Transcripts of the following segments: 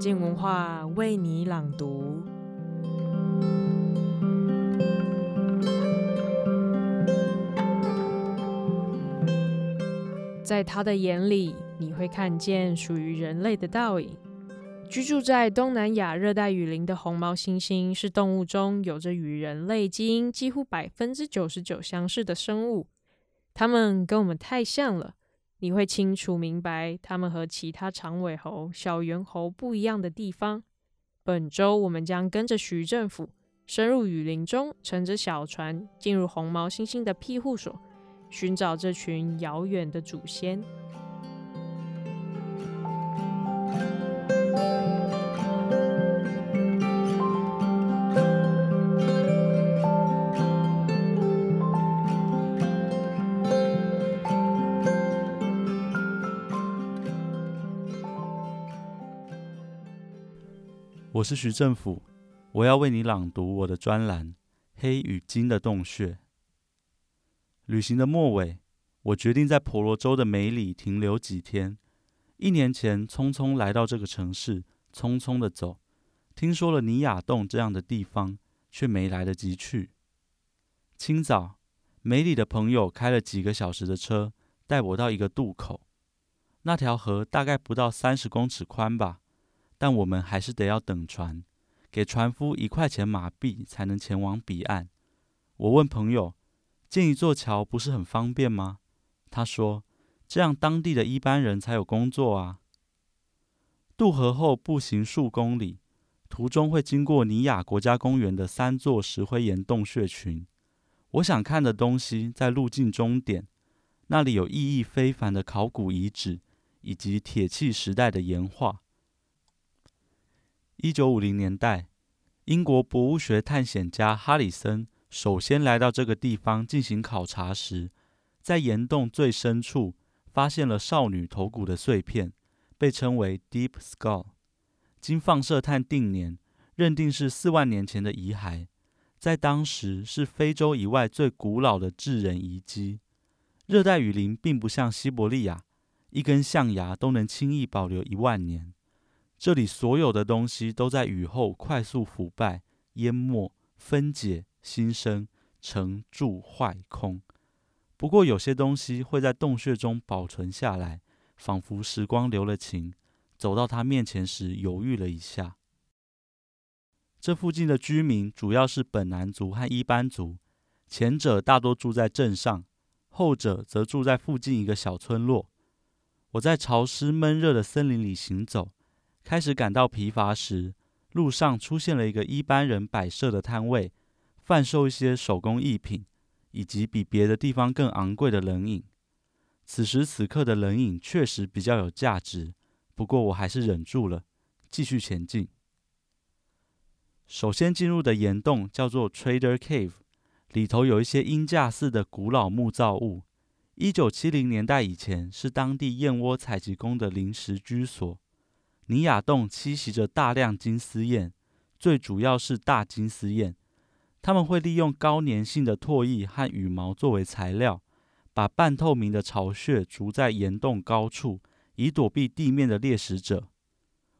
静文化为你朗读。在他的眼里，你会看见属于人类的倒影。居住在东南亚热带雨林的红毛猩猩是动物中有着与人类基因几乎百分之九十九相似的生物。它们跟我们太像了，你会清楚明白它们和其他长尾猴、小猿猴不一样的地方。本周我们将跟着徐政府深入雨林中，乘着小船进入红毛猩猩的庇护所。寻找这群遥远的祖先。我是徐政府，我要为你朗读我的专栏《黑与金的洞穴》。旅行的末尾，我决定在婆罗洲的梅里停留几天。一年前，匆匆来到这个城市，匆匆的走。听说了尼亚洞这样的地方，却没来得及去。清早，梅里的朋友开了几个小时的车，带我到一个渡口。那条河大概不到三十公尺宽吧，但我们还是得要等船，给船夫一块钱马币才能前往彼岸。我问朋友。建一座桥不是很方便吗？他说：“这样当地的一般人才有工作啊。”渡河后步行数公里，途中会经过尼亚国家公园的三座石灰岩洞穴群。我想看的东西在路径终点，那里有意义非凡的考古遗址以及铁器时代的岩画。一九五零年代，英国博物学探险家哈里森。首先来到这个地方进行考察时，在岩洞最深处发现了少女头骨的碎片，被称为 Deep Skull。经放射探定年，认定是四万年前的遗骸，在当时是非洲以外最古老的智人遗迹。热带雨林并不像西伯利亚，一根象牙都能轻易保留一万年。这里所有的东西都在雨后快速腐败、淹没、分解。新生、成、住、坏、空。不过，有些东西会在洞穴中保存下来，仿佛时光留了情。走到他面前时，犹豫了一下。这附近的居民主要是本南族和伊班族，前者大多住在镇上，后者则住在附近一个小村落。我在潮湿闷热的森林里行走，开始感到疲乏时，路上出现了一个一般人摆设的摊位。贩售一些手工艺品，以及比别的地方更昂贵的冷饮。此时此刻的冷饮确实比较有价值，不过我还是忍住了，继续前进。首先进入的岩洞叫做 Trader Cave，里头有一些鹰架似的古老木造物。一九七零年代以前是当地燕窝采集工的临时居所。尼亚洞栖息着大量金丝燕，最主要是大金丝燕。他们会利用高粘性的唾液和羽毛作为材料，把半透明的巢穴筑在岩洞高处，以躲避地面的猎食者。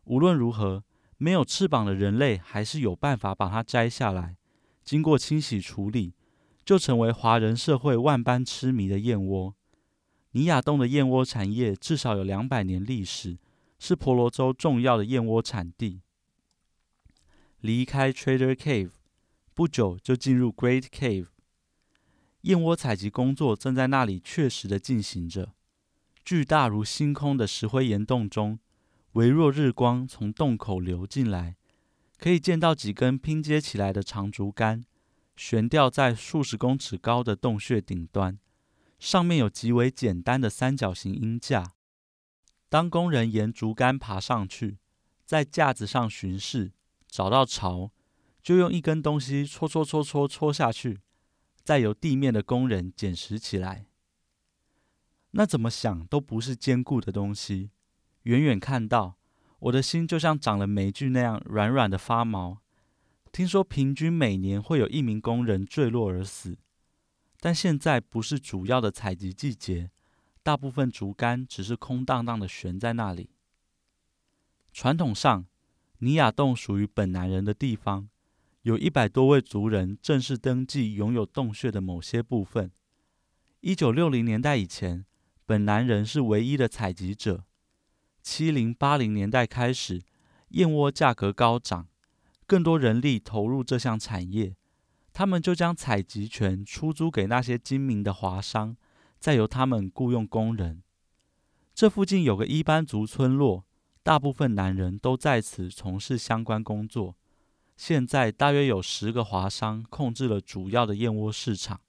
无论如何，没有翅膀的人类还是有办法把它摘下来，经过清洗处理，就成为华人社会万般痴迷的燕窝。尼亚洞的燕窝产业至少有两百年历史，是婆罗洲重要的燕窝产地。离开 Trader Cave。不久就进入 Great Cave，燕窝采集工作正在那里确实的进行着。巨大如星空的石灰岩洞中，微弱日光从洞口流进来，可以见到几根拼接起来的长竹竿，悬吊在数十公尺高的洞穴顶端，上面有极为简单的三角形鹰架。当工人沿竹竿爬上去，在架子上巡视，找到巢。就用一根东西戳戳戳戳戳下去，再由地面的工人捡拾起来。那怎么想都不是坚固的东西。远远看到，我的心就像长了霉菌那样软软的发毛。听说平均每年会有一名工人坠落而死，但现在不是主要的采集季节，大部分竹竿只是空荡荡的悬在那里。传统上，尼亚洞属于本南人的地方，有一百多位族人正式登记拥有洞穴的某些部分。一九六零年代以前，本南人是唯一的采集者。七零八零年代开始，燕窝价格高涨，更多人力投入这项产业，他们就将采集权出租给那些精明的华商，再由他们雇佣工人。这附近有个伊班族村落，大部分男人都在此从事相关工作。现在大约有十个华商控制了主要的燕窝市场，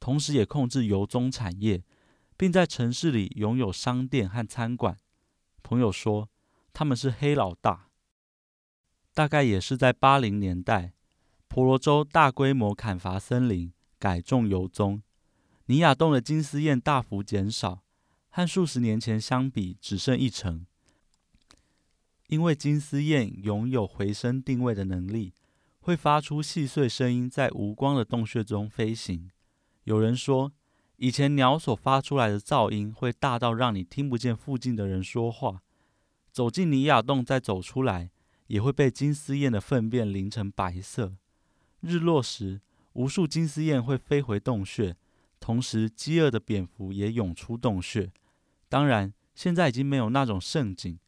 同时也控制油棕产业，并在城市里拥有商店和餐馆。朋友说他们是黑老大。大概也是在八零年代，婆罗洲大规模砍伐森林，改种油棕，尼亚洞的金丝燕大幅减少。和数十年前相比，只剩一成。因为金丝燕拥有回声定位的能力，会发出细碎声音，在无光的洞穴中飞行。有人说，以前鸟所发出来的噪音会大到让你听不见附近的人说话。走进尼亚洞再走出来，也会被金丝燕的粪便淋成白色。日落时，无数金丝燕会飞回洞穴，同时饥饿的蝙蝠也涌出洞穴。当然，现在已经没有那种盛景，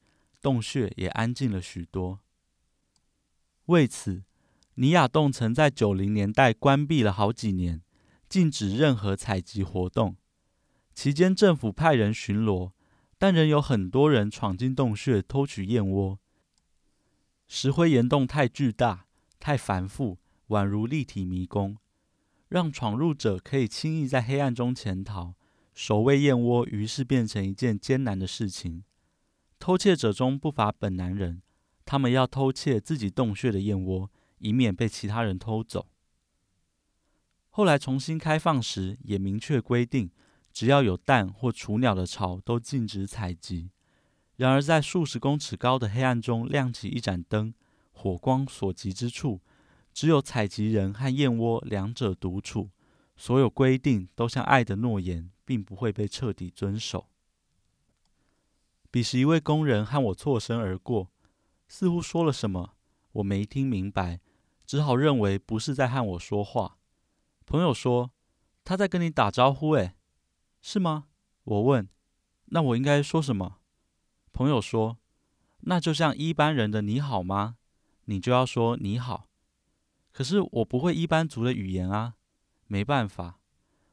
洞穴也安静了许多。为此，尼亚洞曾在九零年代关闭了好几年，禁止任何采集活动。期间，政府派人巡逻，但仍有很多人闯进洞穴偷取燕窝。石灰岩洞太巨大、太繁复，宛如立体迷宫，让闯入者可以轻易在黑暗中潜逃。守卫燕窝于是变成一件艰难的事情。偷窃者中不乏本南人，他们要偷窃自己洞穴的燕窝，以免被其他人偷走。后来重新开放时，也明确规定，只要有蛋或雏鸟的巢，都禁止采集。然而，在数十公尺高的黑暗中亮起一盏灯，火光所及之处，只有采集人和燕窝两者独处。所有规定都像爱的诺言。并不会被彻底遵守。彼时，一位工人和我错身而过，似乎说了什么，我没听明白，只好认为不是在和我说话。朋友说他在跟你打招呼，诶，是吗？我问，那我应该说什么？朋友说，那就像一般人的你好吗？你就要说你好。可是我不会伊班族的语言啊，没办法，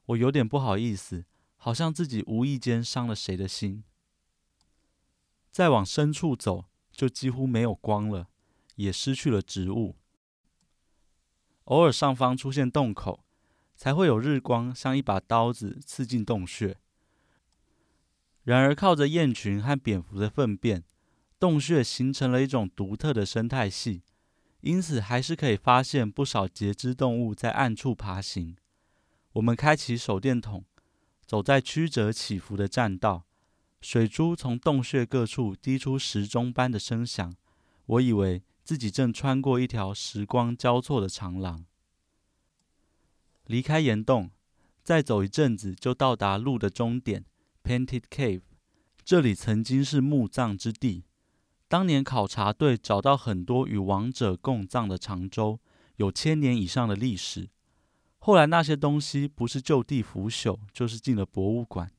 我有点不好意思。好像自己无意间伤了谁的心。再往深处走，就几乎没有光了，也失去了植物。偶尔上方出现洞口，才会有日光像一把刀子刺进洞穴。然而，靠着燕群和蝙蝠的粪便，洞穴形成了一种独特的生态系，因此还是可以发现不少节肢动物在暗处爬行。我们开启手电筒。走在曲折起伏的栈道，水珠从洞穴各处滴出时钟般的声响。我以为自己正穿过一条时光交错的长廊。离开岩洞，再走一阵子就到达路的终点 ——Painted Cave。这里曾经是墓葬之地。当年考察队找到很多与王者共葬的长洲，有千年以上的历史。后来那些东西不是就地腐朽，就是进了博物馆。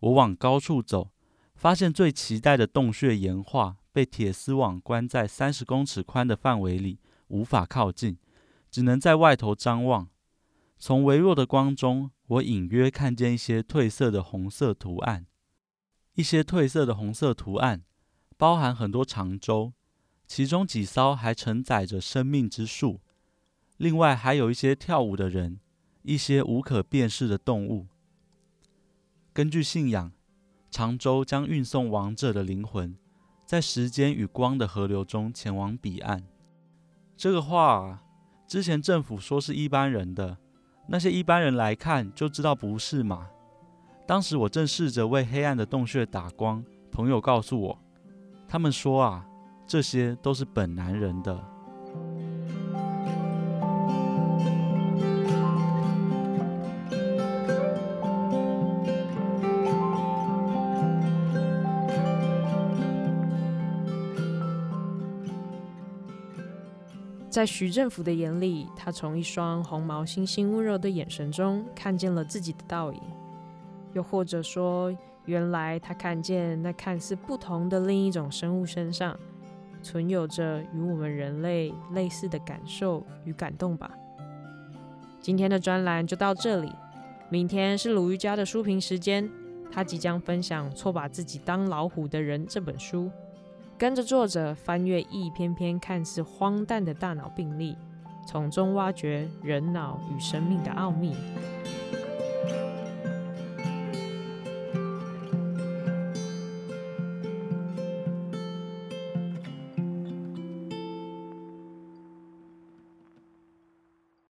我往高处走，发现最期待的洞穴岩画被铁丝网关在三十公尺宽的范围里，无法靠近，只能在外头张望。从微弱的光中，我隐约看见一些褪色的红色图案。一些褪色的红色图案包含很多长舟，其中几艘还承载着生命之树。另外还有一些跳舞的人，一些无可辨识的动物。根据信仰，长舟将运送亡者的灵魂，在时间与光的河流中前往彼岸。这个画之前政府说是一般人的，那些一般人来看就知道不是嘛。当时我正试着为黑暗的洞穴打光，朋友告诉我，他们说啊，这些都是本南人的。在徐政府的眼里，他从一双红毛猩猩温柔的眼神中看见了自己的倒影。又或者说，原来他看见那看似不同的另一种生物身上，存有着与我们人类类似的感受与感动吧。今天的专栏就到这里，明天是鲁豫家的书评时间，他即将分享《错把自己当老虎的人》这本书。跟着作者翻阅一篇篇看似荒诞的大脑病例，从中挖掘人脑与生命的奥秘。